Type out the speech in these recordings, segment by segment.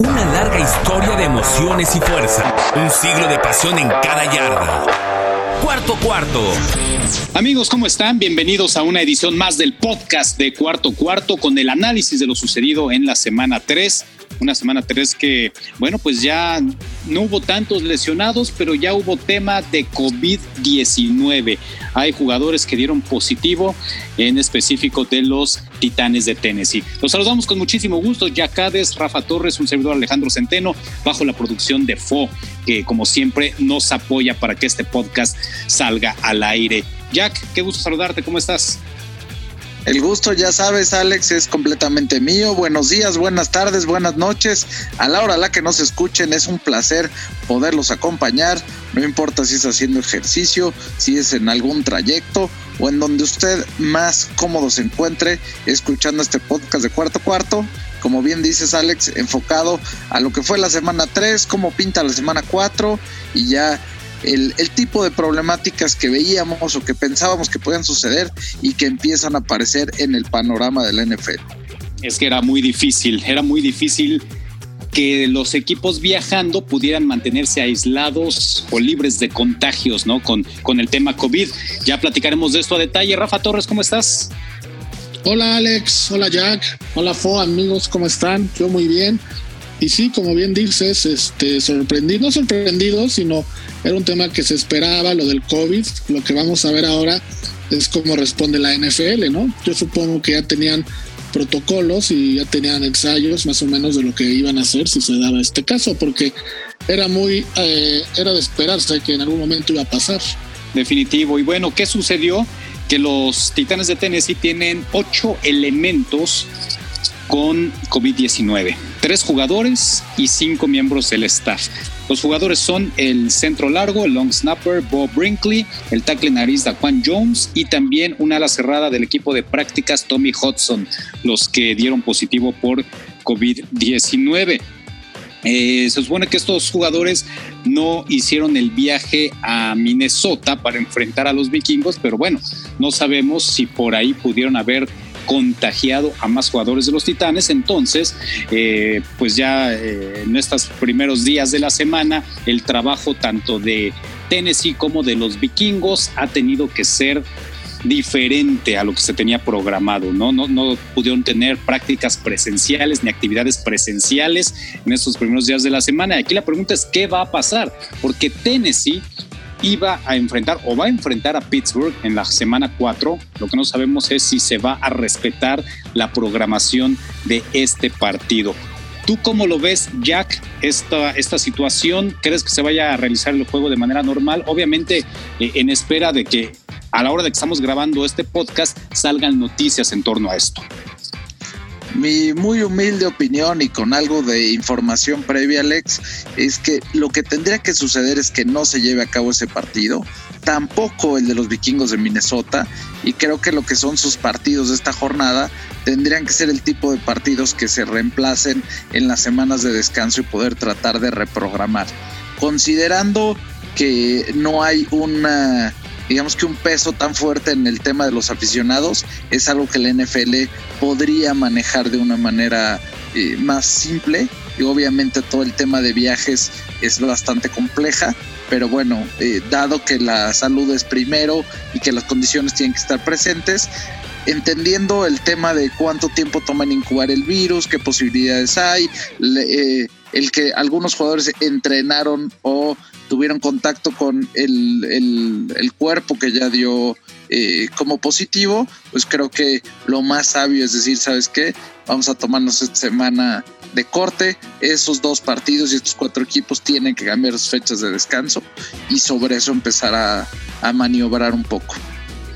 Una larga historia de emociones y fuerza. Un siglo de pasión en cada yarda. Cuarto cuarto. Amigos, ¿cómo están? Bienvenidos a una edición más del podcast de Cuarto Cuarto con el análisis de lo sucedido en la semana 3 una semana 3 que, bueno, pues ya no hubo tantos lesionados, pero ya hubo tema de COVID-19. Hay jugadores que dieron positivo, en específico de los Titanes de Tennessee. Los saludamos con muchísimo gusto. Yacades, Rafa Torres, un servidor Alejandro Centeno, bajo la producción de FO, que como siempre nos apoya para que este podcast salga al aire. Jack, qué gusto saludarte, ¿cómo estás? El gusto, ya sabes, Alex, es completamente mío. Buenos días, buenas tardes, buenas noches. A la hora a la que nos escuchen, es un placer poderlos acompañar. No importa si está haciendo ejercicio, si es en algún trayecto o en donde usted más cómodo se encuentre escuchando este podcast de cuarto cuarto. Como bien dices, Alex, enfocado a lo que fue la semana 3, cómo pinta la semana 4 y ya el, tipo de problemáticas que veíamos o que pensábamos que podían suceder y que empiezan a aparecer en el panorama de la NFL. Es que era muy difícil, era muy difícil que los equipos viajando pudieran mantenerse aislados o libres de contagios, ¿no? Con, con el tema COVID. Ya platicaremos de esto a detalle. Rafa Torres, ¿cómo estás? Hola Alex, hola Jack, hola Fo, amigos, ¿cómo están? Yo muy bien. Y sí, como bien dices, este, sorprendido, no sorprendido, sino era un tema que se esperaba, lo del COVID. Lo que vamos a ver ahora es cómo responde la NFL, ¿no? Yo supongo que ya tenían protocolos y ya tenían ensayos más o menos de lo que iban a hacer si se daba este caso, porque era muy, eh, era de esperarse que en algún momento iba a pasar. Definitivo. Y bueno, ¿qué sucedió? Que los Titanes de Tennessee tienen ocho elementos con COVID-19. Tres jugadores y cinco miembros del staff. Los jugadores son el centro largo, el long snapper Bob Brinkley, el tackle nariz Daquan Jones y también una ala cerrada del equipo de prácticas Tommy Hudson, los que dieron positivo por COVID-19. Eh, se supone que estos jugadores no hicieron el viaje a Minnesota para enfrentar a los vikingos, pero bueno, no sabemos si por ahí pudieron haber contagiado a más jugadores de los Titanes. Entonces, eh, pues ya eh, en estos primeros días de la semana, el trabajo tanto de Tennessee como de los vikingos ha tenido que ser diferente a lo que se tenía programado, ¿no? No, no pudieron tener prácticas presenciales ni actividades presenciales en estos primeros días de la semana. Aquí la pregunta es, ¿qué va a pasar? Porque Tennessee iba a enfrentar o va a enfrentar a Pittsburgh en la semana 4. Lo que no sabemos es si se va a respetar la programación de este partido. ¿Tú cómo lo ves, Jack, esta, esta situación? ¿Crees que se vaya a realizar el juego de manera normal? Obviamente, eh, en espera de que a la hora de que estamos grabando este podcast salgan noticias en torno a esto. Mi muy humilde opinión y con algo de información previa, Alex, es que lo que tendría que suceder es que no se lleve a cabo ese partido, tampoco el de los vikingos de Minnesota, y creo que lo que son sus partidos de esta jornada tendrían que ser el tipo de partidos que se reemplacen en las semanas de descanso y poder tratar de reprogramar. Considerando que no hay una digamos que un peso tan fuerte en el tema de los aficionados es algo que la NFL podría manejar de una manera eh, más simple. Y obviamente todo el tema de viajes es bastante compleja pero bueno, eh, dado que la salud es primero y que las condiciones tienen que estar presentes, entendiendo el tema de cuánto tiempo toma en incubar el virus, qué posibilidades hay, eh, el que algunos jugadores entrenaron o tuvieron contacto con el, cuerpo que ya dio eh, como positivo, pues creo que lo más sabio es decir, ¿sabes qué? Vamos a tomarnos esta semana de corte. Esos dos partidos y estos cuatro equipos tienen que cambiar sus fechas de descanso y sobre eso empezar a, a maniobrar un poco.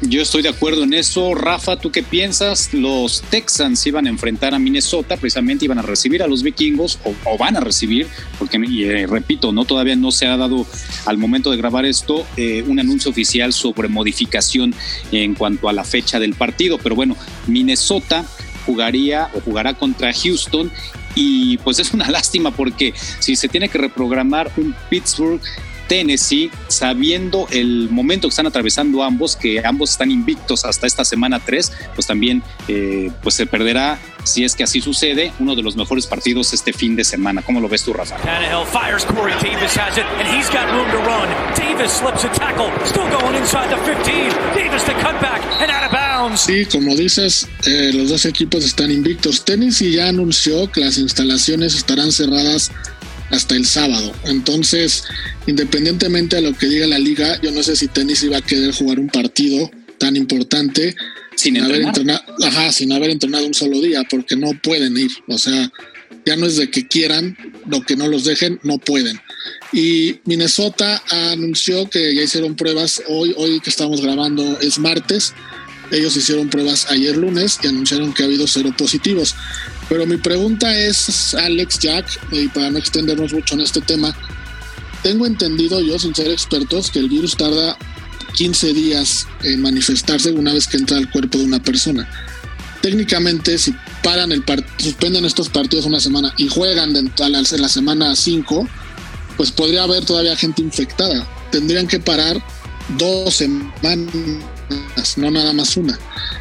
Yo estoy de acuerdo en eso. Rafa, ¿tú qué piensas? Los Texans iban a enfrentar a Minnesota, precisamente iban a recibir a los vikingos o, van a recibir, porque eh, repito, no todavía no se ha dado al momento de grabar esto eh, un anuncio oficial sobre modificación en cuanto a la fecha del partido. Pero bueno, Minnesota jugaría o jugará contra Houston y pues es una lástima porque si se tiene que reprogramar un Pittsburgh Tennessee, sabiendo el momento que están atravesando ambos, que ambos están invictos hasta esta semana 3, pues también eh, pues se perderá, si es que así sucede, uno de los mejores partidos este fin de semana. ¿Cómo lo ves tú, Rafa? Tannehill fires Corey Davis has it, and he's got room to run. Davis slips a tackle, still going inside the 15. Davis the cutback and out of bounds. Sí, como dices, eh, los dos equipos están invictos. Tennessee ya anunció que las instalaciones estarán cerradas hasta el sábado. Entonces, independientemente de lo que diga la liga, yo no sé si Tennessee va a querer jugar un partido tan importante Sin haber entrenar. entrenado, ajá, sin haber entrenado un solo día, porque no pueden ir. O sea, ya no es de que quieran, lo que no los dejen, no pueden. Y Minnesota anunció que ya hicieron pruebas hoy, hoy que estamos grabando es martes. Ellos hicieron pruebas ayer lunes y anunciaron que ha habido cero positivos. Pero mi pregunta es, Alex, Jack, y para no extendernos mucho en este tema, tengo entendido yo, sin ser expertos, que el virus tarda 15 días en manifestarse una vez que entra al cuerpo de una persona. Técnicamente, si paran el suspenden estos partidos una semana y juegan en la semana 5, pues podría haber todavía gente infectada. Tendrían que parar dos semanas, no nada más una.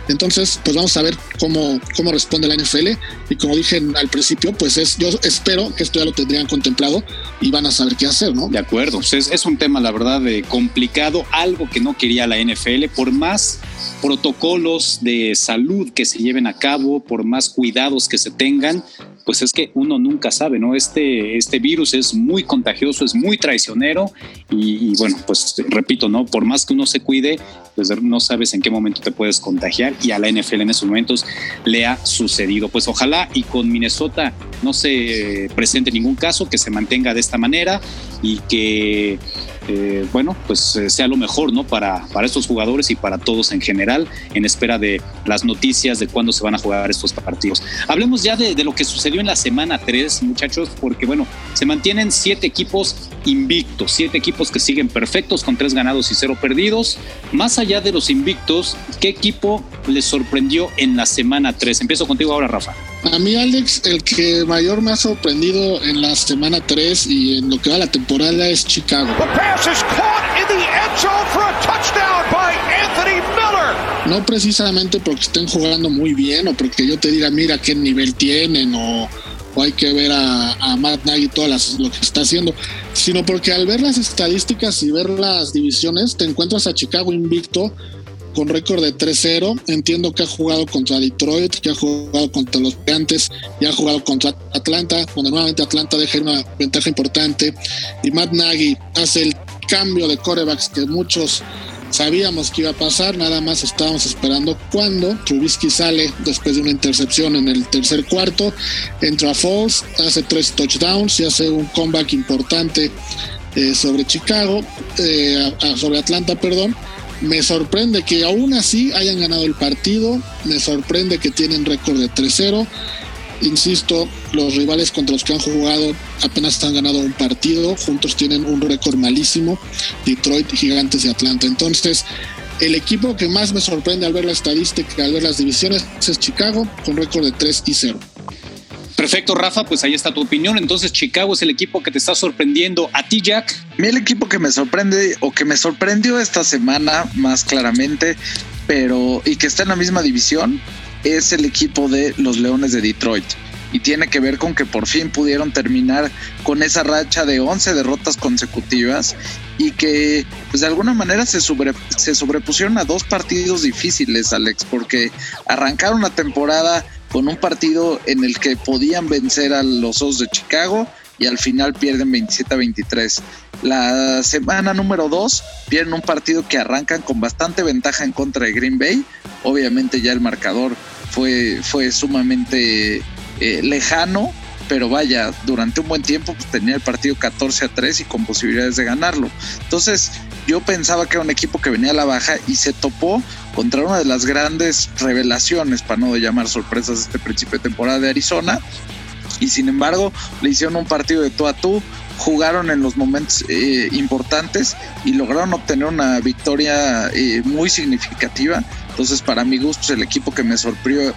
Entonces, pues vamos a ver cómo, cómo responde la NFL. Y como dije al principio, pues es, yo espero que esto ya lo tendrían contemplado y van a saber qué hacer, ¿no? De acuerdo, pues es, es un tema, la verdad, de complicado, algo que no quería la NFL, por más protocolos de salud que se lleven a cabo, por más cuidados que se tengan, pues es que uno nunca sabe, ¿no? Este, este virus es muy contagioso, es muy traicionero y, y bueno, pues repito, ¿no? Por más que uno se cuide, pues no sabes en qué momento te puedes contagiar y a la NFL en esos momentos le ha sucedido. Pues ojalá y con Minnesota no se presente ningún caso, que se mantenga de esta manera y que, eh, bueno, pues eh, sea lo mejor, ¿no? Para, para estos jugadores y para todos en general, en espera de las noticias de cuándo se van a jugar estos partidos. Hablemos ya de, de lo que sucedió en la semana 3, muchachos, porque, bueno, se mantienen siete equipos invictos, siete equipos que siguen perfectos con tres ganados y cero perdidos. Más allá de los invictos, ¿qué equipo les sorprendió en la semana 3? Empiezo contigo ahora, Rafa. A mí, Alex, el que mayor me ha sorprendido en la semana 3 y en lo que va la temporada es Chicago. No precisamente porque estén jugando muy bien o porque yo te diga, mira qué nivel tienen o, o hay que ver a, a Matt Nagy todas las, lo que está haciendo, sino porque al ver las estadísticas y ver las divisiones, te encuentras a Chicago invicto con récord de 3-0. Entiendo que ha jugado contra Detroit, que ha jugado contra los Gigantes y ha jugado contra Atlanta, donde nuevamente Atlanta deja una ventaja importante. Y Matt Nagy hace el cambio de corebacks que muchos sabíamos que iba a pasar, nada más estábamos esperando cuando Trubisky sale después de una intercepción en el tercer cuarto, entra Falls, hace tres touchdowns y hace un comeback importante eh, sobre Chicago, eh, sobre Atlanta, perdón. Me sorprende que aún así hayan ganado el partido, me sorprende que tienen récord de 3-0. Insisto, los rivales contra los que han jugado apenas han ganado un partido, juntos tienen un récord malísimo, Detroit, Gigantes y Atlanta. Entonces, el equipo que más me sorprende al ver la estadística, al ver las divisiones, es Chicago, con récord de 3 y 0. Perfecto, Rafa, pues ahí está tu opinión. Entonces, Chicago es el equipo que te está sorprendiendo. ¿A ti, Jack? A mí el equipo que me sorprende o que me sorprendió esta semana más claramente, pero y que está en la misma división, es el equipo de los Leones de Detroit. Y tiene que ver con que por fin pudieron terminar con esa racha de 11 derrotas consecutivas y que pues de alguna manera se, sobre, se sobrepusieron a dos partidos difíciles, Alex, porque arrancaron la temporada con un partido en el que podían vencer a los Osos de Chicago y al final pierden 27 a 23. La semana número 2 pierden un partido que arrancan con bastante ventaja en contra de Green Bay. Obviamente ya el marcador fue, fue sumamente eh, lejano, pero vaya, durante un buen tiempo pues, tenía el partido 14 a 3 y con posibilidades de ganarlo. Entonces yo pensaba que era un equipo que venía a la baja y se topó contra una de las grandes revelaciones, para no llamar sorpresas, este principio de temporada de Arizona. Y sin embargo, le hicieron un partido de tú a tú, jugaron en los momentos eh, importantes y lograron obtener una victoria eh, muy significativa. Entonces, para mi gusto, el equipo que me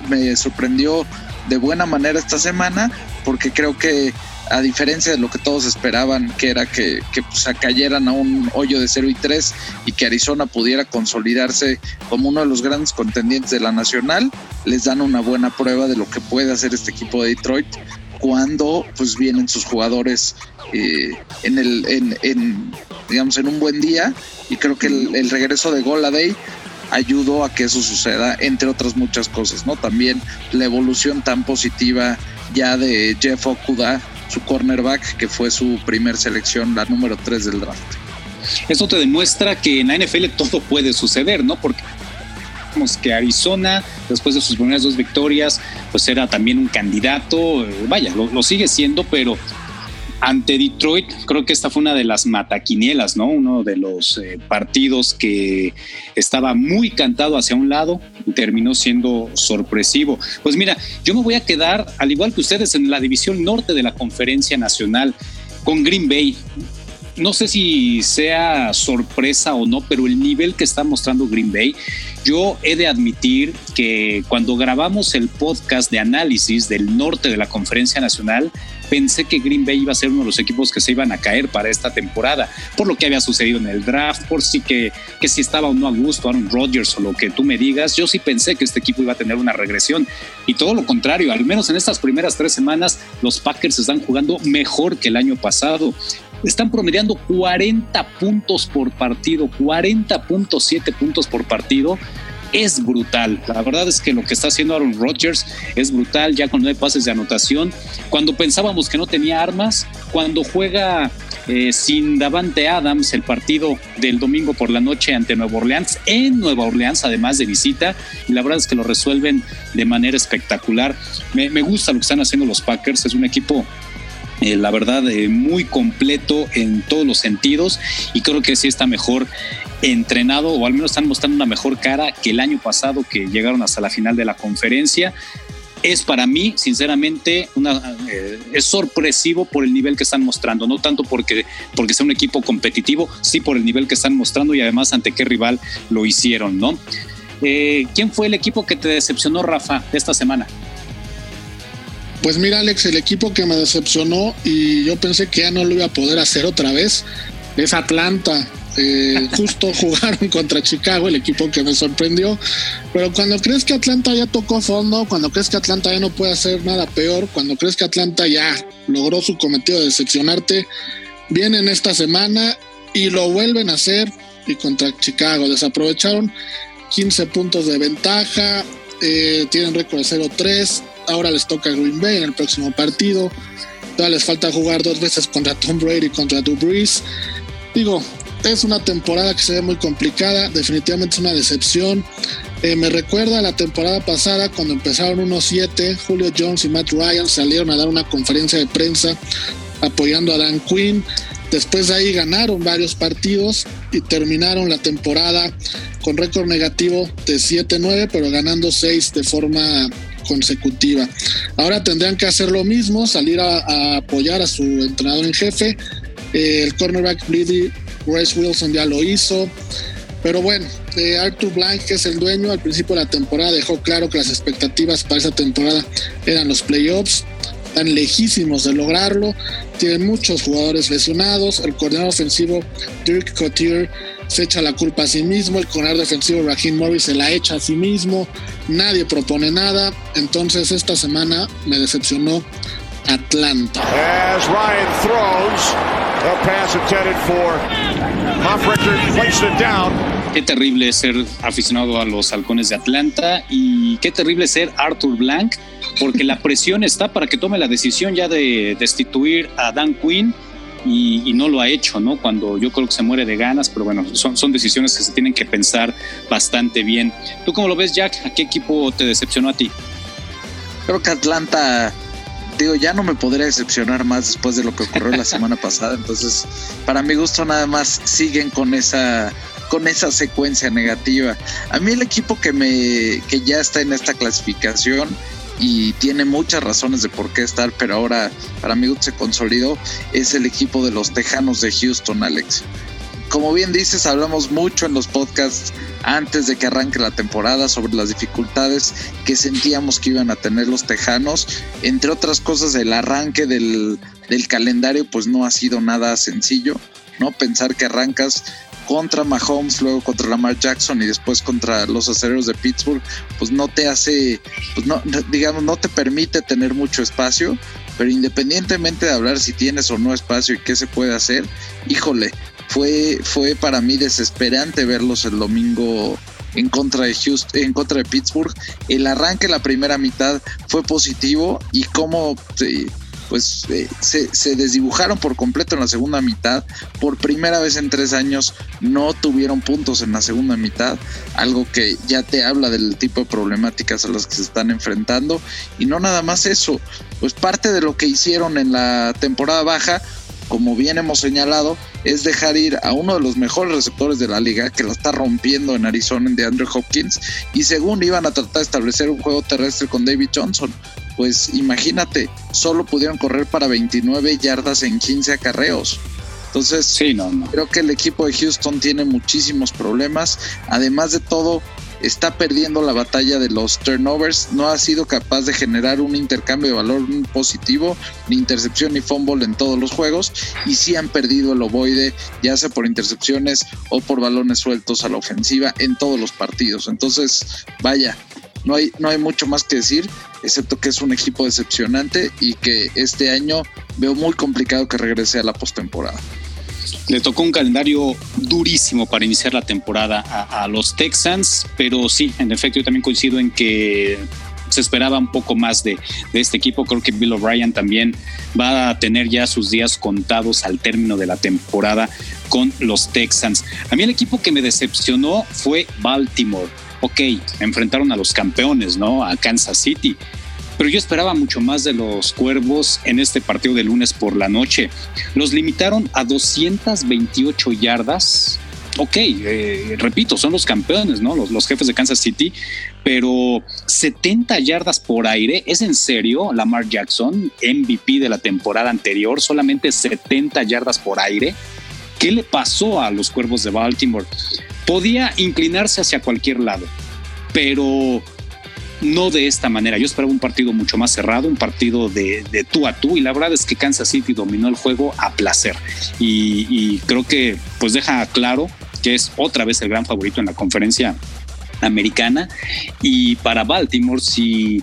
me sorprendió de buena manera esta semana, porque creo que a diferencia de lo que todos esperaban, que era que, que pues, cayeran a un hoyo de 0 y 3 y que Arizona pudiera consolidarse como uno de los grandes contendientes de la nacional, les dan una buena prueba de lo que puede hacer este equipo de Detroit cuando pues vienen sus jugadores eh, en el en, digamos en un buen día y creo que el, el regreso de Goladay ayudó a que eso suceda entre otras muchas cosas no también la evolución tan positiva ya de Jeff Okuda su cornerback, que fue su primer selección, la número 3 del draft. Eso te demuestra que en la NFL todo puede suceder, ¿no? Porque que Arizona, después de sus primeras dos victorias, pues era también un candidato, eh, vaya, lo sigue siendo, pero ante Detroit, creo que esta fue una de las mataquinielas, ¿no? Uno de los eh, partidos que estaba muy cantado hacia un lado y terminó siendo sorpresivo. Pues mira, yo me voy a quedar, al igual que ustedes, en la división norte de la Conferencia Nacional con Green Bay. No sé si sea sorpresa o no, pero el nivel que está mostrando Green Bay, yo he de admitir que cuando grabamos el podcast de análisis del norte de la Conferencia Nacional, pensé que Green Bay iba a ser uno de los equipos que se iban a caer para esta temporada, por lo que había sucedido en el draft, por si que, que si estaba o no a gusto Aaron Rodgers o lo que tú me digas, yo sí pensé que este equipo iba a tener una regresión y todo lo contrario, al menos en estas primeras tres semanas los Packers están jugando mejor que el año pasado. Están promediando 40 puntos por partido, 40.7 puntos por partido es brutal. La verdad es que lo que está haciendo Aaron Rodgers es brutal, ya con nueve pases de anotación. Cuando pensábamos que no tenía armas, cuando juega eh, sin Davante Adams el partido del domingo por la noche ante Nueva Orleans, en Nueva Orleans, además de visita, y la verdad es que lo resuelven de manera espectacular. Me, gusta lo que están haciendo los Packers, es un equipo eh, la verdad, eh, muy completo en todos los sentidos y creo que sí está mejor entrenado o al menos están mostrando una mejor cara que el año pasado que llegaron hasta la final de la conferencia. Es para mí, sinceramente, una, eh, es sorpresivo por el nivel que están mostrando, no tanto porque, porque sea un equipo competitivo, sí por el nivel que están mostrando y además ante qué rival lo hicieron, ¿no? Eh, ¿Quién fue el equipo que te decepcionó, Rafa, esta semana? Pues mira, Alex, el equipo que me decepcionó y yo pensé que ya no lo iba a poder hacer otra vez es Atlanta. Eh, justo jugaron contra Chicago, el equipo que me sorprendió. Pero cuando crees que Atlanta ya tocó fondo, cuando crees que Atlanta ya no puede hacer nada peor, cuando crees que Atlanta ya logró su cometido de decepcionarte, vienen esta semana y lo vuelven a hacer y contra Chicago. Desaprovecharon 15 puntos de ventaja, eh, tienen récord de 0-3. Ahora les toca Green Bay en el próximo partido. Todavía les falta jugar dos veces contra Tom Brady y contra Drew Brees. Digo, es una temporada que se ve muy complicada, definitivamente es una decepción. Eh, me recuerda a la temporada pasada cuando empezaron 1-7, Julio Jones y Matt Ryan salieron a dar una conferencia de prensa apoyando a Dan Quinn. Después de ahí ganaron varios partidos y terminaron la temporada con récord negativo de 7-9, pero ganando 6 de forma consecutiva. Ahora tendrían que hacer lo mismo, salir a, a apoyar a su entrenador en jefe. Eh, el cornerback Brady Bryce Wilson ya lo hizo. Pero bueno, eh, Arthur Blank, que es el dueño, al principio de la temporada dejó claro que las expectativas para esa temporada eran los playoffs. Están lejísimos de lograrlo. Tienen muchos jugadores lesionados. El coordinador ofensivo Dirk Cotier se echa la culpa a sí mismo. El coordinador defensivo Raheem Morris se la echa a sí mismo. Nadie propone nada. Entonces esta semana me decepcionó Atlanta. As Ryan throws, a pass intended for placed it down. Qué terrible ser aficionado a los halcones de Atlanta y qué terrible ser Arthur Blank, porque la presión está para que tome la decisión ya de destituir a Dan Quinn y, y, no lo ha hecho, ¿no? Cuando yo creo que se muere de ganas, pero bueno, son, son decisiones que se tienen que pensar bastante bien. ¿Tú cómo lo ves, Jack? ¿A qué equipo te decepcionó a ti? Creo que Atlanta digo, ya no me podría decepcionar más después de lo que ocurrió la semana pasada. Entonces, para mi gusto, nada más siguen con esa con esa secuencia negativa. A mí el equipo que me que ya está en esta clasificación y tiene muchas razones de por qué estar, pero ahora para gusto se consolidó es el equipo de los Tejanos de Houston, Alex. Como bien dices, hablamos mucho en los podcasts antes de que arranque la temporada sobre las dificultades que sentíamos que iban a tener los Tejanos. Entre otras cosas, el arranque del, del calendario pues no ha sido nada sencillo, ¿no? Pensar que arrancas contra Mahomes, luego contra Lamar Jackson y después contra los acereros de Pittsburgh, pues no te hace, pues no, digamos, no te permite tener mucho espacio, pero independientemente de hablar si tienes o no espacio y qué se puede hacer, híjole, fue, fue para mí desesperante verlos el domingo en contra de Houston, en contra de Pittsburgh. El arranque la primera mitad fue positivo y cómo pues eh, se, desdibujaron por completo en la segunda mitad. Por primera vez en tres años no tuvieron puntos en la segunda mitad, algo que ya te habla del tipo de problemáticas a las que se están enfrentando. Y no nada más eso, pues parte de lo que hicieron en la temporada baja, como bien hemos señalado, es dejar ir a uno de los mejores receptores de la liga, que lo está rompiendo en Arizona, de Andrew Hopkins, y según iban a tratar de establecer un juego terrestre con David Johnson pues imagínate, solo pudieron correr para 29 yardas en 15 acarreos. Entonces, sí, no, creo que el equipo de Houston tiene muchísimos problemas. Además de todo, está perdiendo la batalla de los turnovers. No ha sido capaz de generar un intercambio de valor positivo, ni intercepción ni fumble en todos los juegos. Y sí han perdido el ovoide, ya sea por intercepciones o por balones sueltos a la ofensiva en todos los partidos. Entonces, vaya, no hay, no hay mucho más que decir, excepto que es un equipo decepcionante y que este año veo muy complicado que regrese a la postemporada. Le tocó un calendario durísimo para iniciar la temporada a, los Texans, pero sí, en efecto, yo también coincido en que se esperaba un poco más de, de, este equipo. Creo que Bill O'Brien también va a tener ya sus días contados al término de la temporada con los Texans. A mí el equipo que me decepcionó fue Baltimore ok, enfrentaron a los campeones, ¿no? A Kansas City. Pero yo esperaba mucho más de los Cuervos en este partido de lunes por la noche. Los limitaron a 228 yardas. Ok, eh, repito, son los campeones, ¿no? Los, los jefes de Kansas City, pero 70 yardas por aire, ¿es en serio? Lamar Jackson, MVP de la temporada anterior, solamente 70 yardas por aire. ¿Qué le pasó a los Cuervos de Baltimore? podía inclinarse hacia cualquier lado, pero no de esta manera. Yo esperaba un partido mucho más cerrado, un partido de, tú a tú, y la verdad es que Kansas City dominó el juego a placer. Y, creo que pues deja claro que es otra vez el gran favorito en la conferencia americana. Y para Baltimore, si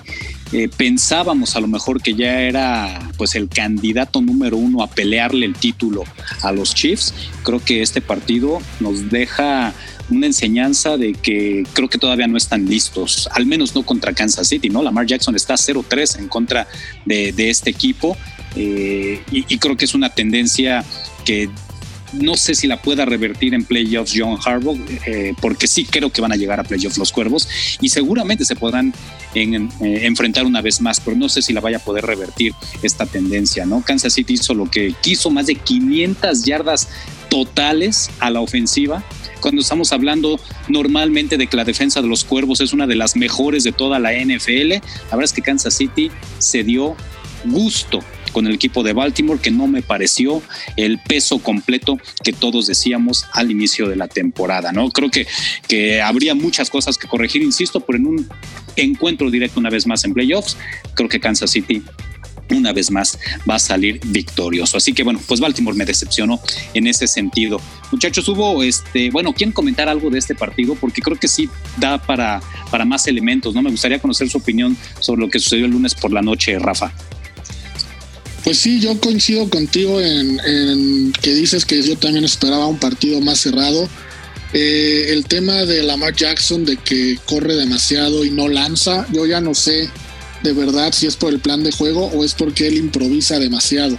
eh, pensábamos a lo mejor que ya era pues el candidato número uno a pelearle el título a los Chiefs, creo que este partido nos deja una enseñanza de que creo que todavía no están listos, al menos no contra Kansas City, ¿no? Lamar Jackson está 0-3 en contra de, este equipo eh, y, creo que es una tendencia que no sé si la pueda revertir en playoffs John Harbaugh, eh, porque sí creo que van a llegar a playoffs los Cuervos y seguramente se podrán eh, enfrentar una vez más, pero no sé si la vaya a poder revertir esta tendencia, ¿no? Kansas City hizo lo que quiso, más de 500 yardas totales a la ofensiva. Cuando estamos hablando normalmente de que la defensa de los Cuervos es una de las mejores de toda la NFL, la verdad es que Kansas City se dio gusto con el equipo de Baltimore, que no me pareció el peso completo que todos decíamos al inicio de la temporada, ¿no? Creo que, que habría muchas cosas que corregir, insisto, pero en un encuentro directo una vez más en playoffs, creo que Kansas City una vez más va a salir victorioso. Así que bueno, pues Baltimore me decepcionó en ese sentido. Muchachos, hubo este, bueno, ¿quieren comentar algo de este partido? Porque creo que sí da para, para más elementos, ¿no? Me gustaría conocer su opinión sobre lo que sucedió el lunes por la noche, Rafa. Pues sí, yo coincido contigo en, que dices que yo también esperaba un partido más cerrado. Eh, el tema de Lamar Jackson, de que corre demasiado y no lanza, yo ya no sé de verdad si es por el plan de juego o es porque él improvisa demasiado.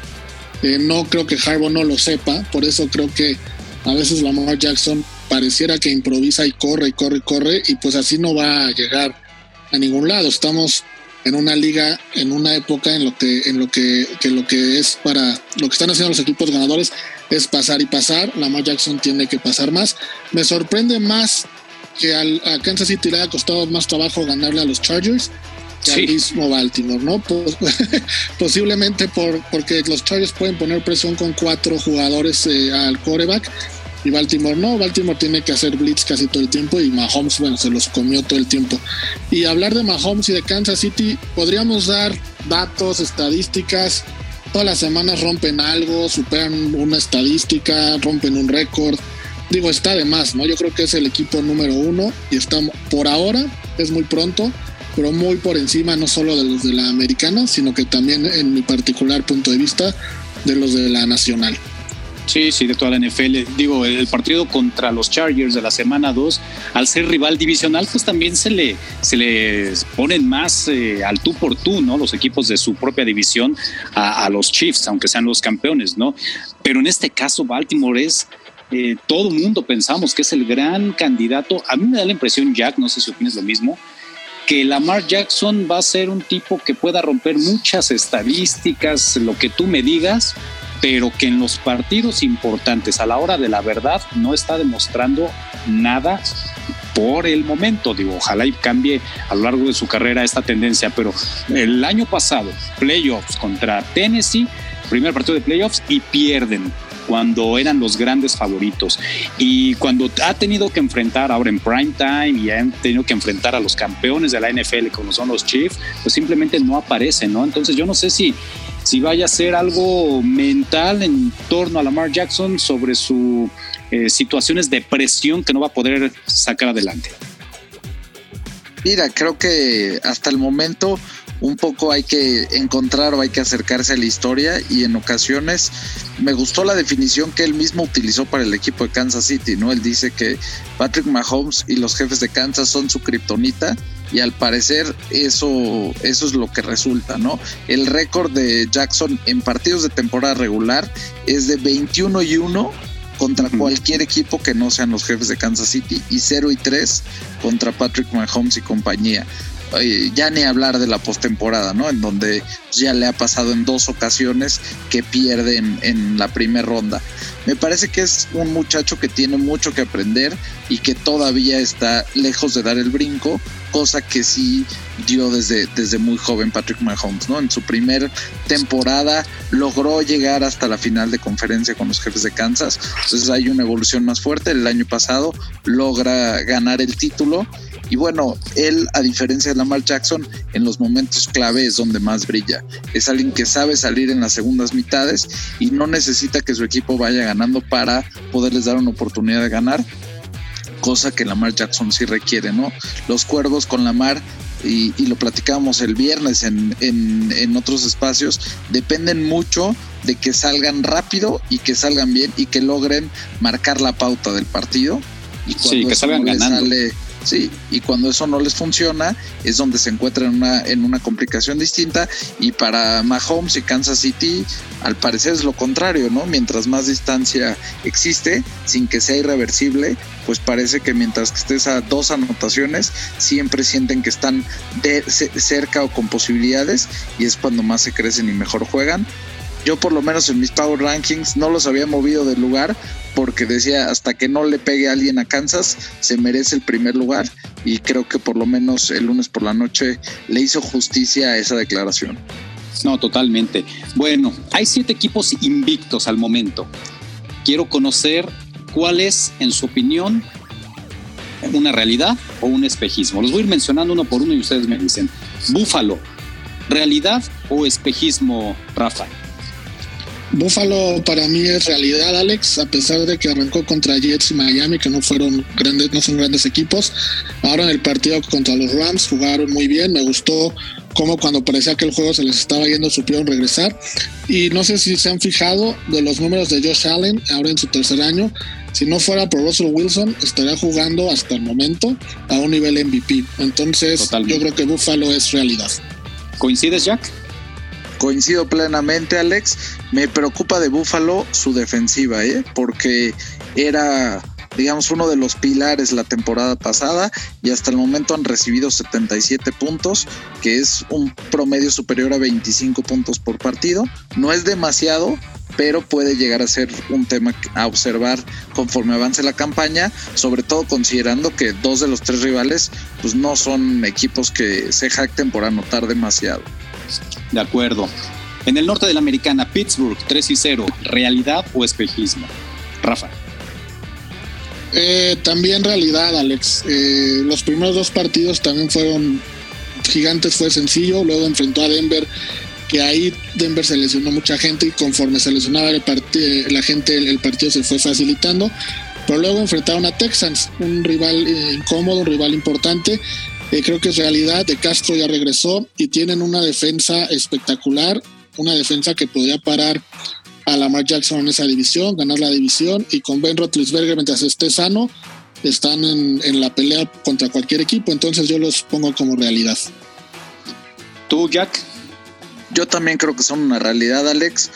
Eh, no creo que Harbaugh no lo sepa, por eso creo que a veces Lamar Jackson pareciera que improvisa y corre y corre y corre y pues así no va a llegar a ningún lado. Estamos en una liga, en una época en lo que, en lo que, lo que es para lo que están haciendo los equipos ganadores es pasar y pasar. Lamar Jackson tiene que pasar más. Me sorprende más que al, a Kansas City le haya costado más trabajo ganarle a los Chargers que al mismo Baltimore, ¿no? Pues, posiblemente por, porque los Chargers pueden poner presión con cuatro jugadores eh, al coreback y Baltimore no. Baltimore tiene que hacer blitz casi todo el tiempo y Mahomes, bueno, se los comió todo el tiempo. Y hablar de Mahomes y de Kansas City, podríamos dar datos, estadísticas. Todas las semanas rompen algo, superan una estadística, rompen un récord. Digo, está de más, ¿no? Yo creo que es el equipo número uno y está por ahora, es muy pronto, pero muy por encima no solo de los de la americana, sino que también en mi particular punto de vista de los de la nacional. Sí, sí, de toda la NFL. Digo, el partido contra los Chargers de la semana 2, al ser rival divisional, pues también se le, se les ponen más eh, al tú por tú, ¿no? Los equipos de su propia división a, los Chiefs, aunque sean los campeones, ¿no? Pero en este caso, Baltimore es. Eh, todo mundo pensamos que es el gran candidato. A mí me da la impresión, Jack, no sé si opinas lo mismo, que Lamar Jackson va a ser un tipo que pueda romper muchas estadísticas, lo que tú me digas, pero que en los partidos importantes, a la hora de la verdad, no está demostrando nada por el momento. Digo, ojalá y cambie a lo largo de su carrera esta tendencia, pero el año pasado, playoffs contra Tennessee, primer partido de playoffs y pierden cuando eran los grandes favoritos y cuando ha tenido que enfrentar ahora en prime time y ha tenido que enfrentar a los campeones de la NFL como son los Chiefs, pues simplemente no aparecen, ¿no? Entonces yo no sé si si vaya a ser algo mental en torno a Lamar Jackson sobre sus eh, situaciones de presión que no va a poder sacar adelante. Mira, creo que hasta el momento un poco hay que encontrar o hay que acercarse a la historia y en ocasiones me gustó la definición que él mismo utilizó para el equipo de Kansas City, ¿no? Él dice que Patrick Mahomes y los jefes de Kansas son su kriptonita y al parecer eso, eso es lo que resulta, ¿no? El récord de Jackson en partidos de temporada regular es de 21 y 1 contra cualquier equipo que no sean los jefes de Kansas City y 0 y 3 contra Patrick Mahomes y compañía. Ya ni hablar de la postemporada, ¿no? En donde ya le ha pasado en dos ocasiones que pierde en la primera ronda. Me parece que es un muchacho que tiene mucho que aprender y que todavía está lejos de dar el brinco, cosa que sí dio desde, desde muy joven Patrick Mahomes, ¿no? En su primer temporada logró llegar hasta la final de conferencia con los jefes de Kansas, entonces hay una evolución más fuerte. El año pasado logra ganar el título y bueno, él, a diferencia de Lamar Jackson, en los momentos clave es donde más brilla. Es alguien que sabe salir en las segundas mitades y no necesita que su equipo vaya ganando para poderles dar una oportunidad de ganar, cosa que Lamar Jackson sí requiere, ¿no? Los cuervos con Lamar y, lo platicábamos el viernes en, en, otros espacios, dependen mucho de que salgan rápido y que salgan bien y que logren marcar la pauta del partido. Y sí, que salgan ganando. Sí, y cuando eso no les funciona es donde se encuentran en una, en una complicación distinta y para Mahomes y Kansas City al parecer es lo contrario, ¿no? Mientras más distancia existe, sin que sea irreversible, pues parece que mientras que estés a dos anotaciones, siempre sienten que están de, cerca o con posibilidades y es cuando más se crecen y mejor juegan yo por lo menos en mis Power Rankings no los había movido del lugar porque decía hasta que no le pegue alguien a Kansas se merece el primer lugar y creo que por lo menos el lunes por la noche le hizo justicia a esa declaración. No, totalmente. Bueno, hay siete equipos invictos al momento. Quiero conocer cuál es, en su opinión, una realidad o un espejismo. Los voy a ir mencionando uno por uno y ustedes me dicen, Búfalo, ¿realidad o espejismo, Rafa? Buffalo para mí es realidad, Alex, a pesar de que arrancó contra Jets y Miami, que no fueron grandes, no son grandes equipos. Ahora en el partido contra los Rams jugaron muy bien, me gustó cómo cuando parecía que el juego se les estaba yendo supieron regresar. Y no sé si se han fijado de los números de Josh Allen ahora en su tercer año. Si no fuera por Russell Wilson, estaría jugando hasta el momento a un nivel MVP. Entonces, yo creo que Buffalo es realidad. ¿Coincides, Jack? Coincido plenamente, Alex. Me preocupa de Buffalo su defensiva, ¿eh? porque era, digamos, uno de los pilares la temporada pasada y hasta el momento han recibido 77 puntos, que es un promedio superior a 25 puntos por partido. No es demasiado, pero puede llegar a ser un tema a observar conforme avance la campaña, sobre todo considerando que dos de los tres rivales pues no son equipos que se jacten por anotar demasiado. De acuerdo. En el norte de la americana, Pittsburgh 3 y 0, ¿realidad o espejismo? Rafa. Eh, también realidad, Alex. Eh, los primeros dos partidos también fueron gigantes, fue sencillo. Luego enfrentó a Denver, que ahí Denver se lesionó mucha gente y conforme se lesionaba partido, la gente, el, partido se fue facilitando. Pero luego enfrentaron a Texans, un rival eh, incómodo, un rival importante. Creo que es realidad. De Castro ya regresó y tienen una defensa espectacular, una defensa que podría parar a Lamar Jackson en esa división, ganar la división y con Ben Roethlisberger mientras esté sano están en, la pelea contra cualquier equipo, entonces yo los pongo como realidad. ¿Tú, Jack? Yo también creo que son una realidad, Alex.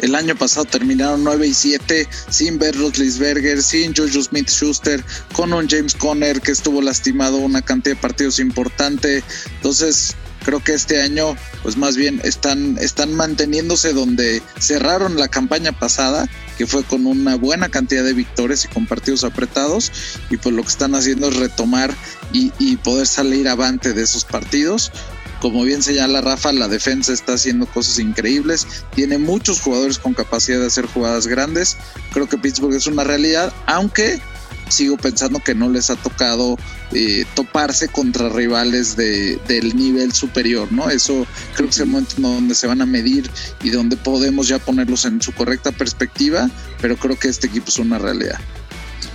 El año pasado terminaron 9 y 7 sin Ben Roethlisberger, sin Juju Smith-Schuster, con un James Conner que estuvo lastimado una cantidad de partidos importante. Entonces, creo que este año pues más bien están, están manteniéndose donde cerraron la campaña pasada, que fue con una buena cantidad de victorias y con partidos apretados, y pues lo que están haciendo es retomar y, poder salir avante de esos partidos. Como bien señala Rafa, la defensa está haciendo cosas increíbles. Tiene muchos jugadores con capacidad de hacer jugadas grandes. Creo que Pittsburgh es una realidad, aunque sigo pensando que no les ha tocado eh, toparse contra rivales de, del nivel superior, ¿no? Eso creo que es el momento donde se van a medir y donde podemos ya ponerlos en su correcta perspectiva, pero creo que este equipo es una realidad.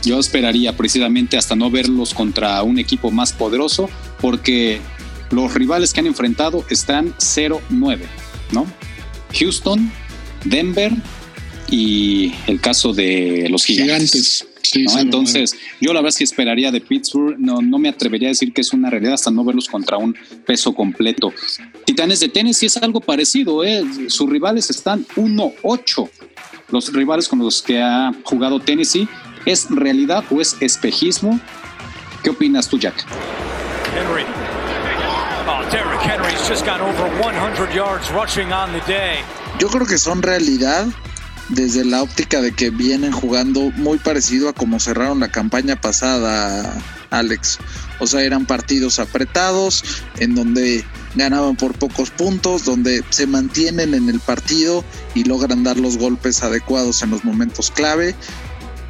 Yo esperaría precisamente hasta no verlos contra un equipo más poderoso, porque los rivales que han enfrentado están 0-9, ¿no? Houston, Denver y el caso de los gigantes. Entonces, yo la verdad es que esperaría de Pittsburgh, no, no me atrevería a decir que es una realidad hasta no verlos contra un peso completo. Titanes de Tennessee es algo parecido, ¿eh? sus rivales están 1-8. Los rivales con los que ha jugado Tennessee, ¿es realidad o es espejismo? ¿Qué opinas tú, Jack? Henry. Yo creo que son realidad desde la óptica de que vienen jugando muy parecido a como cerraron la campaña pasada, Alex. O sea, eran partidos apretados, en donde ganaban por pocos puntos, donde se mantienen en el partido y logran dar los golpes adecuados en los momentos clave.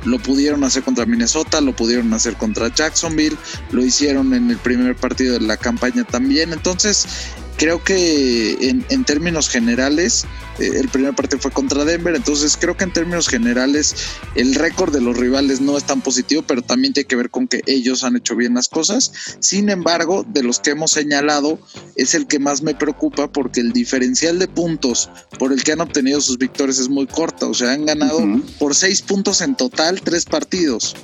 Lo pudieron hacer contra Minnesota, lo pudieron hacer contra Jacksonville, lo hicieron en el primer partido de la campaña también. Entonces, creo que en, términos generales, el primer partido fue contra Denver, entonces creo que en términos generales el récord de los rivales no es tan positivo, pero también tiene que ver con que ellos han hecho bien las cosas. Sin embargo, de los que hemos señalado, es el que más me preocupa porque el diferencial de puntos por el que han obtenido sus victorias es muy corta, o sea, han ganado por seis puntos en total tres partidos.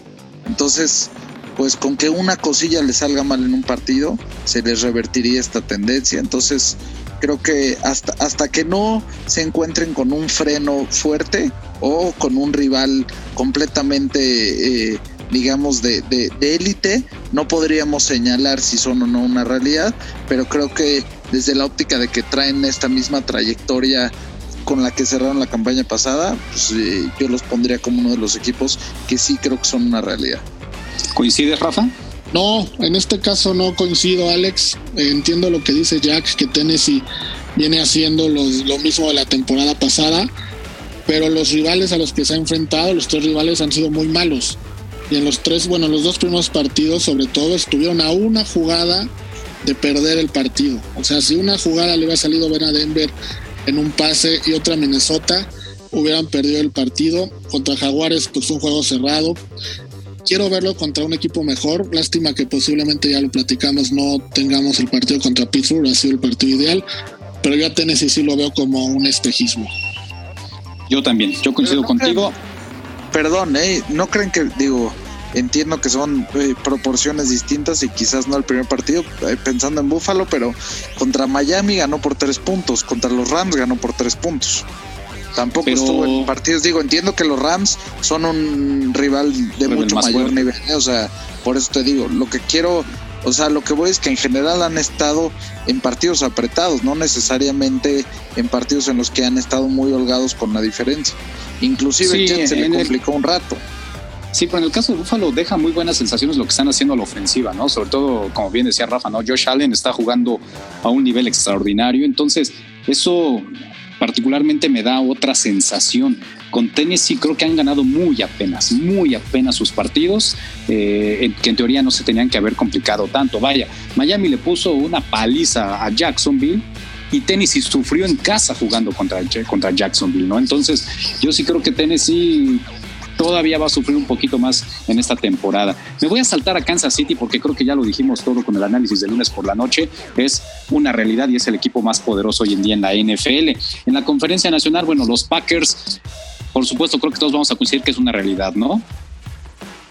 Entonces, pues con que una cosilla le salga mal en un partido, se les revertiría esta tendencia. Entonces, creo que hasta, hasta que no se encuentren con un freno fuerte o con un rival completamente, eh, digamos, de élite, no podríamos señalar si son o no una realidad, pero creo que desde la óptica de que traen esta misma trayectoria con la que cerraron la campaña pasada, pues eh, yo los pondría como uno de los equipos que sí creo que son una realidad. ¿Coincides, Rafa? No, en este caso no coincido, Alex. entiendo lo que dice Jack, que Tennessee viene haciendo lo mismo de la temporada pasada, pero los rivales a los que se ha enfrentado, los tres rivales han sido muy malos. Y en los tres, bueno, los dos primeros partidos, sobre todo, estuvieron a una jugada de perder el partido. O sea, si una jugada le hubiera salido ver a Denver en un pase y otra a Minnesota, hubieran perdido el partido. Contra Jaguares, pues fue un juego cerrado quiero verlo contra un equipo mejor. Lástima que posiblemente ya lo platicamos, no tengamos el partido contra Pittsburgh, ha sido el partido ideal, pero yo a Tennessee sí lo veo como un espejismo. Yo también, yo coincido contigo. perdón, ¿eh? no creen que, digo, entiendo que son eh, proporciones distintas y quizás no el primer partido, eh, pensando en Buffalo, pero contra Miami ganó por tres puntos, contra los Rams ganó por tres puntos. Tampoco estuvo en partidos. Digo, entiendo que los Rams son un rival de mucho mayor nivel. ¿eh? O sea, por eso te digo, lo que quiero, o sea, lo que voy es que en general han estado en partidos apretados, no necesariamente en partidos en los que han estado muy holgados con la diferencia. Inclusive se le complicó un rato. Sí, pero en el caso de Buffalo deja muy buenas sensaciones lo que están haciendo a la ofensiva, ¿no? Sobre todo, como bien decía Rafa, ¿no? Josh Allen está jugando a un nivel extraordinario, entonces eso particularmente me da otra sensación. Con Tennessee creo que han ganado muy apenas, muy apenas sus partidos, eh, que en teoría no se tenían que haber complicado tanto. Vaya, Miami le puso una paliza a Jacksonville y Tennessee sufrió en casa jugando contra, contra Jacksonville, ¿no? Entonces, yo sí creo que Tennessee todavía va a sufrir un poquito más en esta temporada. Me voy a saltar a Kansas City porque creo que ya lo dijimos todo con el análisis de lunes por la noche. Es una realidad y es el equipo más poderoso hoy en día en la NFL. En la conferencia nacional, bueno, los Packers, por supuesto, creo que todos vamos a coincidir que es una realidad, ¿no?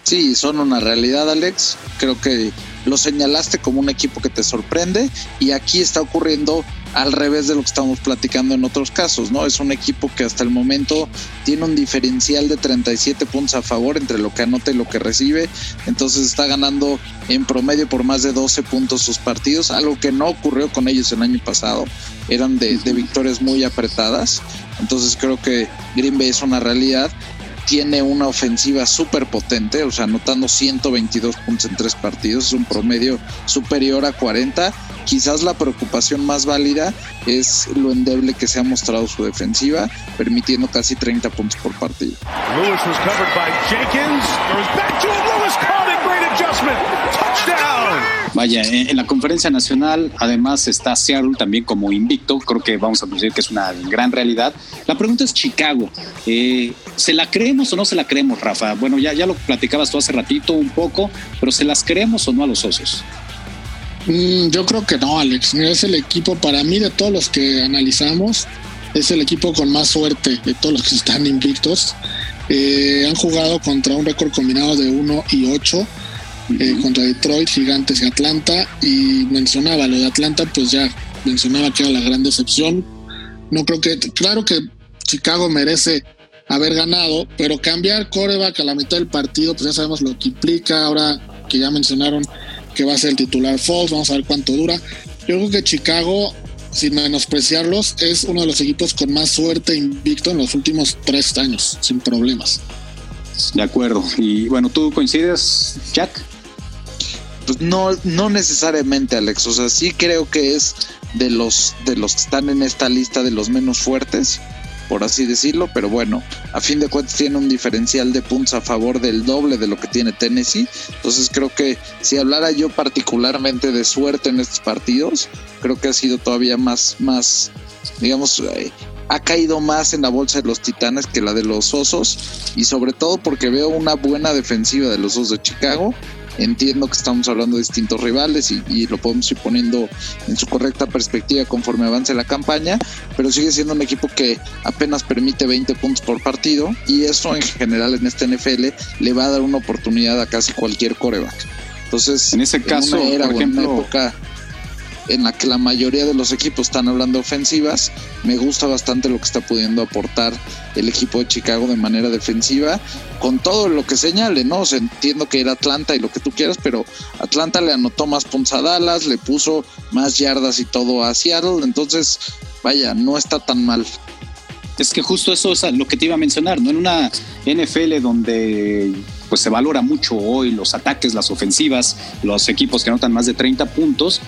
Sí, son una realidad, Alex. Creo que lo señalaste como un equipo que te sorprende y aquí está ocurriendo al revés de lo que estamos platicando en otros casos, ¿no? Es un equipo que hasta el momento tiene un diferencial de 37 puntos a favor entre lo que anota y lo que recibe, entonces está ganando en promedio por más de 12 puntos sus partidos, algo que no ocurrió con ellos el año pasado, eran de, de victorias muy apretadas, entonces creo que Green Bay es una realidad tiene una ofensiva súper potente, o sea, anotando 122 puntos en tres partidos, es un promedio superior a 40. Quizás la preocupación más válida es lo endeble que se ha mostrado su defensiva, permitiendo casi 30 puntos por partido. Lewis was covered by Jenkins. back to Lewis caught great adjustment. Touchdown. Vaya, en, la conferencia nacional además está Seattle también como invicto, creo que vamos a decir que es una gran realidad. La pregunta es Chicago, eh, ¿se la creemos o no se la creemos, Rafa? Bueno, ya, ya lo platicabas tú hace ratito un poco, pero ¿se las creemos o no a los socios? Mm, yo creo que no, Alex. Es el equipo, para mí, de todos los que analizamos, es el equipo con más suerte de todos los que están invictos. Eh, han jugado contra un récord combinado de 1 y 8 eh, contra Detroit, Gigantes y Atlanta. Y mencionaba lo de Atlanta, pues ya mencionaba que era la gran decepción. No creo que, claro que Chicago merece haber ganado, pero cambiar coreback a la mitad del partido, pues ya sabemos lo que implica. Ahora que ya mencionaron que va a ser el titular Fox, vamos a ver cuánto dura. Yo creo que Chicago, sin menospreciarlos, es uno de los equipos con más suerte invicto en los últimos tres años, sin problemas. De acuerdo. Y bueno, ¿tú coincides, Jack? Pues no, no necesariamente, Alex. O sea, sí creo que es de los, de los que están en esta lista de los menos fuertes, por así decirlo. Pero bueno, a fin de cuentas tiene un diferencial de puntos a favor del doble de lo que tiene Tennessee. Entonces creo que si hablara yo particularmente de suerte en estos partidos, creo que ha sido todavía más, más digamos, eh, ha caído más en la bolsa de los Titanes que la de los Osos y sobre todo porque veo una buena defensiva de los Osos de Chicago Entiendo que estamos hablando de distintos rivales y, lo podemos ir poniendo en su correcta perspectiva conforme avance la campaña, pero sigue siendo un equipo que apenas permite 20 puntos por partido y eso en general en este NFL le va a dar una oportunidad a casi cualquier coreback. Entonces, en ese caso, era, por ejemplo, una época en la que la mayoría de los equipos están hablando ofensivas. Me gusta bastante lo que está pudiendo aportar el equipo de Chicago de manera defensiva, con todo lo que señale, ¿no? entiendo que era Atlanta y lo que tú quieras, pero Atlanta le anotó más puntos a Dallas, le puso más yardas y todo a Seattle, entonces, vaya, no está tan mal. Es que justo eso es lo que te iba a mencionar, ¿no? En una NFL donde pues se valora mucho hoy los ataques, las ofensivas, los equipos que anotan más de 30 puntos,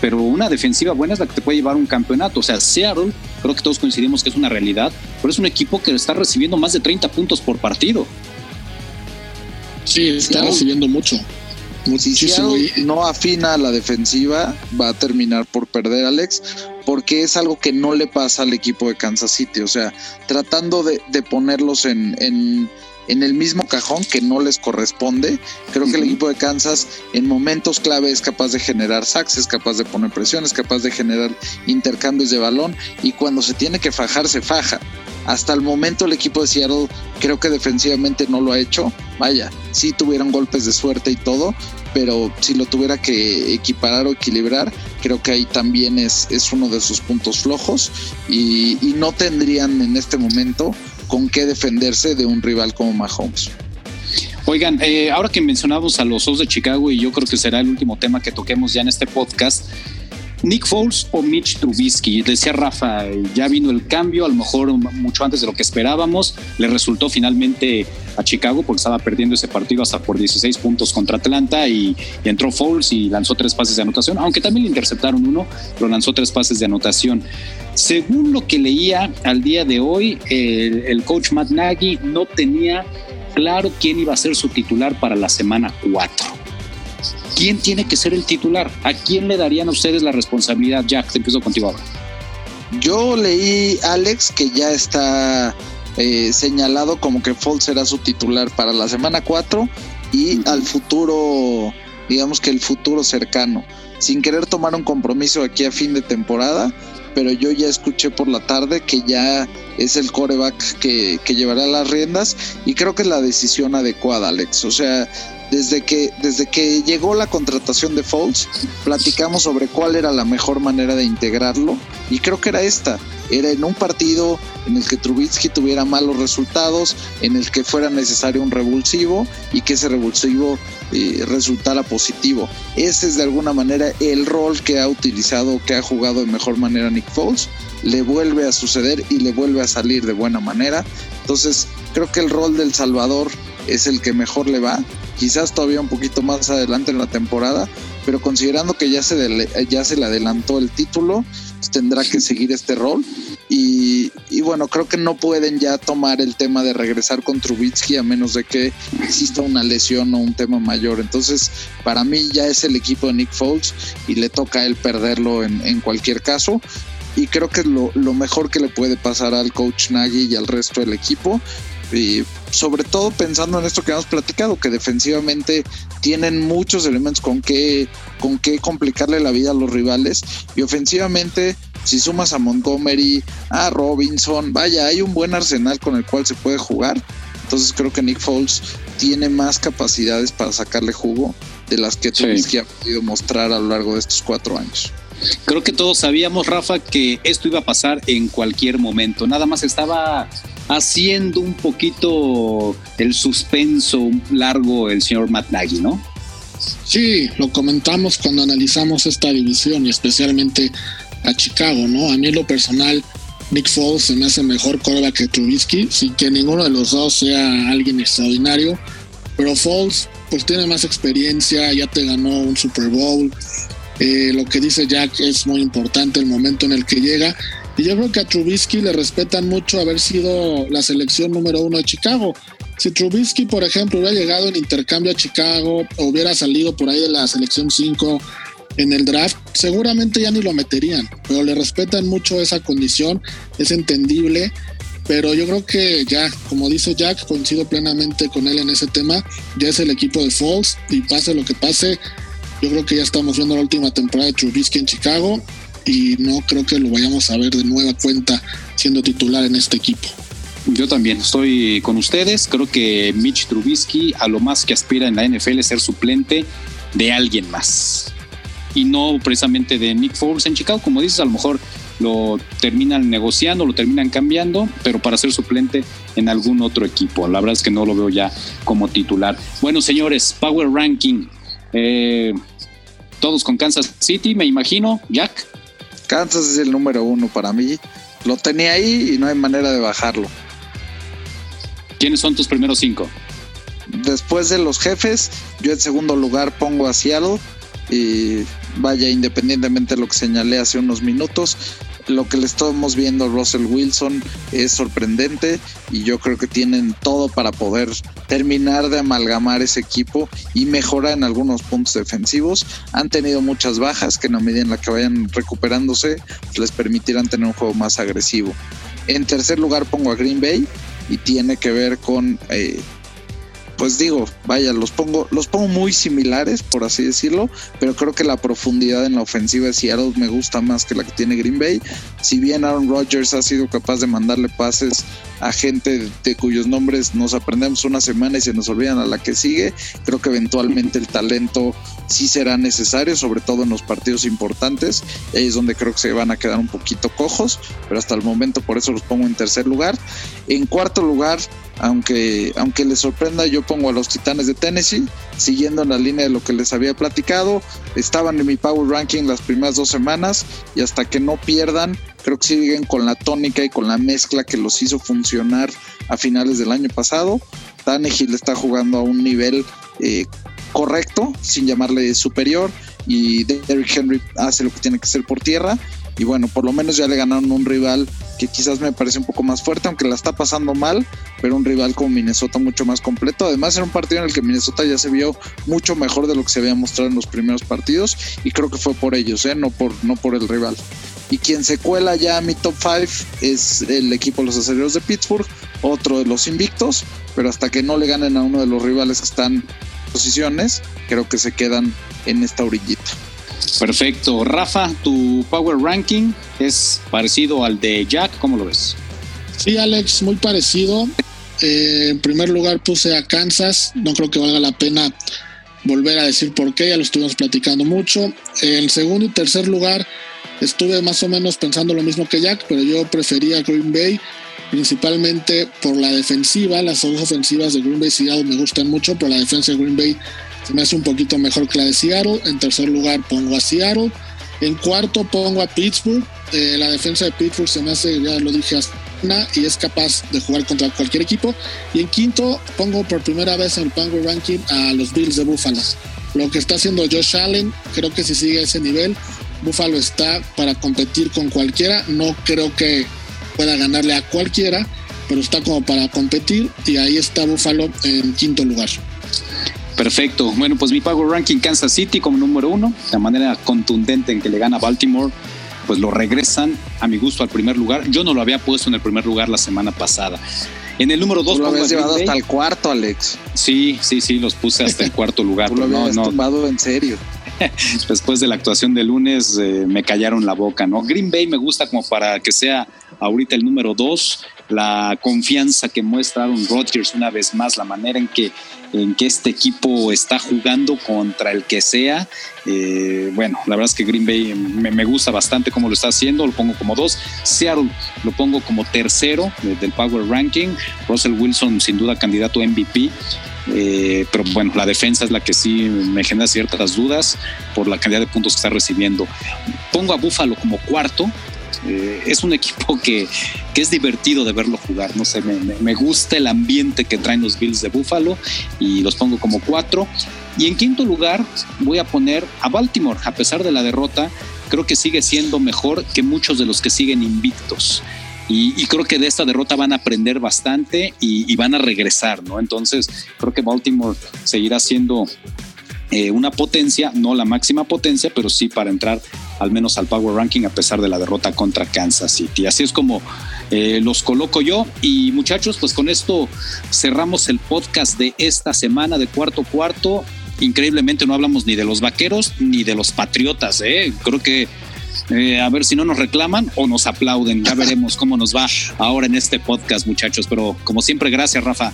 pero una defensiva buena es la que te puede llevar un campeonato. O sea, Seattle, creo que todos coincidimos que es una realidad, pero es un equipo que está recibiendo más de 30 puntos por partido. Sí, está recibiendo mucho. Muchísimo. Si no afina a la defensiva, va a terminar por perder, Alex, porque es algo que no le pasa al equipo de Kansas City. O sea, tratando de, ponerlos en en el mismo cajón que no les corresponde. Creo que el equipo de Kansas en momentos clave es capaz de generar sacks, es capaz de poner presión, es capaz de generar intercambios de balón y cuando se tiene que fajar, se faja. Hasta el momento el equipo de Seattle creo que defensivamente no lo ha hecho. Vaya, sí tuvieron golpes de suerte y todo, pero si lo tuviera que equiparar o equilibrar, creo que ahí también es, es uno de sus puntos flojos y, y no tendrían en este momento con qué defenderse de un rival como Mahomes. Oigan, eh, ahora que mencionamos a los Osos de Chicago y yo creo que será el último tema que toquemos ya en este podcast, Nick Foles o Mitch Trubisky. Decía Rafa, ya vino el cambio, a lo mejor mucho antes de lo que esperábamos. Le resultó finalmente a Chicago porque estaba perdiendo ese partido hasta por 16 puntos contra Atlanta y, entró Foles y lanzó tres pases de anotación, aunque también le interceptaron uno, pero lanzó tres pases de anotación. Según lo que leía al día de hoy, el, el coach Matt Nagy no tenía claro quién iba a ser su titular para la semana 4 ¿quién tiene que ser el titular? ¿A quién le darían a ustedes la responsabilidad? Jack, te empiezo contigo ahora. Yo leí, Alex, que ya está eh, señalado como que Foles será su titular para la semana 4 y al futuro, digamos que el futuro cercano. Sin querer tomar un compromiso aquí a fin de temporada, pero yo ya escuché por la tarde que ya es el coreback que, que llevará las riendas y creo que es la decisión adecuada, Alex. O sea, desde que, desde que llegó la contratación de Foles, platicamos sobre cuál era la mejor manera de integrarlo y creo que era esta. Era en un partido en el que Trubitsky tuviera malos resultados, en el que fuera necesario un revulsivo y que ese revulsivo eh, resultara positivo. Ese es de alguna manera el rol que ha utilizado, que ha jugado de mejor manera Nick Foles. Le vuelve a suceder y le vuelve a salir de buena manera. Entonces, creo que el rol del Salvador es el que mejor le va quizás todavía un poquito más adelante en la temporada, pero considerando que ya se, ya se le adelantó el título, pues tendrá que seguir este rol. Y, bueno, creo que no pueden ya tomar el tema de regresar con Trubitsky a menos de que exista una lesión o un tema mayor. Entonces, para mí ya es el equipo de Nick Foles y le toca a él perderlo en, cualquier caso y creo que lo, mejor que le puede pasar al coach Nagy y al resto del equipo sobre todo pensando en esto que hemos platicado, que defensivamente tienen muchos elementos con que, con que complicarle la vida a los rivales y ofensivamente si sumas a Montgomery, a Robinson, vaya, hay un buen arsenal con el cual se puede jugar. Entonces creo que Nick Foles tiene más capacidades para sacarle jugo de las que Trubisky ha podido mostrar a lo largo de estos cuatro años. Creo que todos sabíamos, Rafa, que esto iba a pasar en cualquier momento. Nada más estaba haciendo un poquito el suspenso largo el señor Matt Nagy, ¿no? Sí, lo comentamos cuando analizamos esta división y especialmente a Chicago, ¿no? A mí lo personal, Nick Foles se me hace mejor coreback que Trubisky, sin que ninguno de los dos sea alguien extraordinario, pero Foles pues tiene más experiencia, ya te ganó un Super Bowl, eh, lo que dice Jack es muy importante el momento en el que llega y yo creo que a Trubisky le respetan mucho haber sido la selección número uno de Chicago. Si Trubisky, por ejemplo, hubiera llegado en intercambio a Chicago o hubiera salido por ahí de la selección 5 en el draft, seguramente ya ni lo meterían, pero le respetan mucho esa condición, es entendible, pero yo creo que ya, como dice Jack, coincido plenamente con él en ese tema, ya es el equipo de Falls y pase lo que pase, yo creo que ya estamos viendo la última temporada de Trubisky en Chicago y no creo que lo vayamos a ver de nueva cuenta siendo titular en este equipo. Yo también estoy con ustedes. Creo que Mitch Trubisky a lo más que aspira en la NFL es ser suplente de alguien más. Y no precisamente de Nick Foles en Chicago. Como dices, a lo mejor lo terminan negociando, lo terminan cambiando, pero para ser suplente en algún otro equipo. La verdad es que no lo veo ya como titular. Bueno, señores, Power Ranking. Eh, todos con Kansas City, me imagino. Jack. Kansas es el número uno para mí. Lo tenía ahí y no hay manera de bajarlo. ¿Quiénes son tus primeros cinco? Después de los jefes, yo en segundo lugar pongo a Seattle. Y vaya, independientemente de lo que señalé hace unos minutos, lo que le estamos viendo a Russell Wilson es sorprendente y yo creo que tienen todo para poder terminar de amalgamar ese equipo y mejorar en algunos puntos defensivos. Han tenido muchas bajas que en la medida en la que vayan recuperándose les permitirán tener un juego más agresivo. En tercer lugar pongo a Green Bay y tiene que ver con eh, pues digo, vaya, los pongo, los pongo muy similares, por así decirlo, pero creo que la profundidad en la ofensiva de Seattle me gusta más que la que tiene Green Bay. Si bien Aaron Rodgers ha sido capaz de mandarle pases a gente de cuyos nombres nos aprendemos una semana y se nos olvidan a la que sigue, creo que eventualmente el talento sí será necesario, sobre todo en los partidos importantes. Ahí es donde creo que se van a quedar un poquito cojos, pero hasta el momento por eso los pongo en tercer lugar. En cuarto lugar, aunque, aunque les sorprenda, yo pongo a los Titanes de Tennessee, siguiendo en la línea de lo que les había platicado. Estaban en mi Power Ranking las primeras dos semanas y hasta que no pierdan, creo que siguen con la tónica y con la mezcla que los hizo funcionar a finales del año pasado. Tannehill está jugando a un nivel eh, correcto, sin llamarle superior, y Derrick Henry hace lo que tiene que hacer por tierra y bueno, por lo menos ya le ganaron un rival que quizás me parece un poco más fuerte, aunque la está pasando mal, pero un rival como Minnesota mucho más completo. Además, era un partido en el que Minnesota ya se vio mucho mejor de lo que se había mostrado en los primeros partidos y creo que fue por ellos, ¿eh? no, por, no por el rival. Y quien se cuela ya a mi top 5 es el equipo de los aceleros de Pittsburgh, otro de los invictos, pero hasta que no le ganen a uno de los rivales que están en posiciones, creo que se quedan en esta orillita. Perfecto. Rafa, tu power ranking es parecido al de Jack, ¿cómo lo ves? Sí, Alex, muy parecido. Eh, en primer lugar puse a Kansas, no creo que valga la pena volver a decir por qué, ya lo estuvimos platicando mucho. En segundo y tercer lugar estuve más o menos pensando lo mismo que Jack, pero yo prefería Green Bay, principalmente por la defensiva. Las dos ofensivas de Green Bay y me gustan mucho, pero la defensa de Green Bay se me hace un poquito mejor que la de Seattle. En tercer lugar pongo a Seattle. En cuarto pongo a Pittsburgh. Eh, la defensa de Pittsburgh se me hace, ya lo dije, una y es capaz de jugar contra cualquier equipo. Y en quinto pongo por primera vez en el Power Ranking a los Bills de Buffalo. Lo que está haciendo Josh Allen, creo que si sigue ese nivel, Buffalo está para competir con cualquiera. No creo que pueda ganarle a cualquiera, pero está como para competir y ahí está Buffalo en quinto lugar. Perfecto. Bueno, pues mi Power Ranking Kansas City como número uno, la manera contundente en que le gana Baltimore, pues lo regresan a mi gusto al primer lugar. Yo no lo había puesto en el primer lugar la semana pasada. En el número dos. lo habías llevado hasta el cuarto, Alex. Sí, sí, sí, los puse hasta el cuarto lugar. lo habías no, tumbado en serio. Después de la actuación de lunes eh, me callaron la boca, ¿no? Green Bay me gusta como para que sea ahorita el número dos la confianza que muestra Aaron Rodgers una vez más, la manera en que, en que este equipo está jugando contra el que sea. Eh, bueno, la verdad es que Green Bay me, gusta bastante cómo lo está haciendo, lo pongo como dos. Seattle lo pongo como tercero del Power Ranking. Russell Wilson sin duda candidato MVP. Eh, pero bueno, la defensa es la que sí me genera ciertas dudas por la cantidad de puntos que está recibiendo. Pongo a Buffalo como cuarto, eh, es un equipo que, es divertido de verlo jugar. No sé, me, gusta el ambiente que traen los Bills de Buffalo y los pongo como cuatro. Y en quinto lugar voy a poner a Baltimore, a pesar de la derrota, creo que sigue siendo mejor que muchos de los que siguen invictos. Y, creo que de esta derrota van a aprender bastante y, y, van a regresar, ¿no? Entonces, creo que Baltimore seguirá siendo eh, una potencia, no la máxima potencia, pero sí para entrar al menos al Power Ranking a pesar de la derrota contra Kansas City. Así es como eh, los coloco yo. Y muchachos, pues con esto cerramos el podcast de esta semana de cuarto cuarto. Increíblemente no hablamos ni de los vaqueros ni de los patriotas. ¿eh? Creo que a ver si no nos reclaman o nos aplauden. Ya veremos cómo nos va ahora en este podcast, muchachos. Pero como siempre, gracias, Rafa.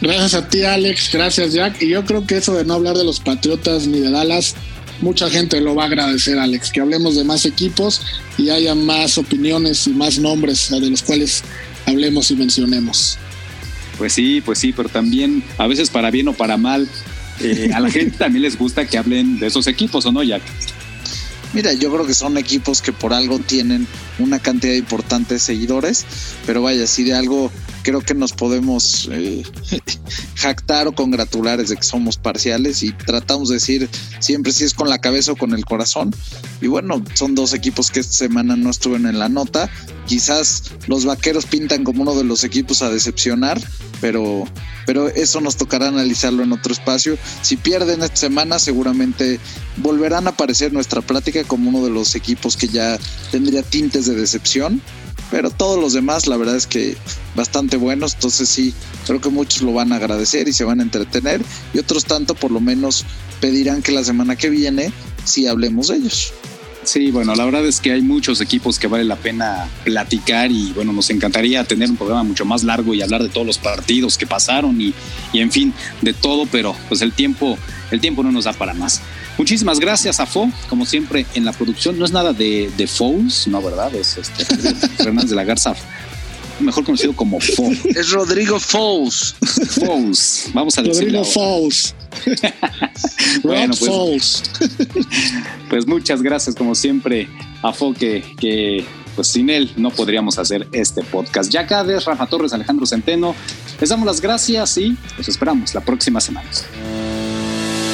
Gracias a ti, Alex. Gracias, Jack. Y yo creo que eso de no hablar de los Patriotas ni de Dallas, mucha gente lo va a agradecer, Alex. Que hablemos de más equipos y haya más opiniones y más nombres de los cuales hablemos y mencionemos. Pues sí, pues sí, pero también a veces para bien o para mal, eh, a la gente también les gusta que hablen de esos equipos, ¿o no, Jack? Mira, yo creo que son equipos que por algo tienen una cantidad importante de seguidores, pero vaya, si de algo creo que nos podemos eh, jactar o congratular de que somos parciales y tratamos de decir siempre si es con la cabeza o con el corazón. Y bueno, son dos equipos que esta semana no estuvieron en la nota. Quizás los vaqueros pintan como uno de los equipos a decepcionar, pero, pero eso nos tocará analizarlo en otro espacio. Si pierden esta semana, seguramente volverán a aparecer nuestra plática como uno de los equipos que ya tendría tintes de decepción pero todos los demás la verdad es que bastante buenos, entonces sí, creo que muchos lo van a agradecer y se van a entretener y otros tanto por lo menos pedirán que la semana que viene sí hablemos de ellos. Sí, bueno, la verdad es que hay muchos equipos que vale la pena platicar y bueno, nos encantaría tener un programa mucho más largo y hablar de todos los partidos que pasaron y, y en fin, de todo, pero pues el tiempo, el tiempo no nos da para más. Muchísimas gracias a Fo, como siempre en la producción. No es nada de, de Fouls, no, ¿verdad? Es este, Fernández de la Garza mejor conocido como Fo. Es Rodrigo Fous. Fous. Vamos a decirlo. Rodrigo Fous. Bueno, pues- Fous. Pues muchas gracias, como siempre, a Fo, que, que, pues sin él no podríamos hacer este podcast. Ya Cades, Rafa Torres, Alejandro Centeno, les damos las gracias y los esperamos la próxima semana.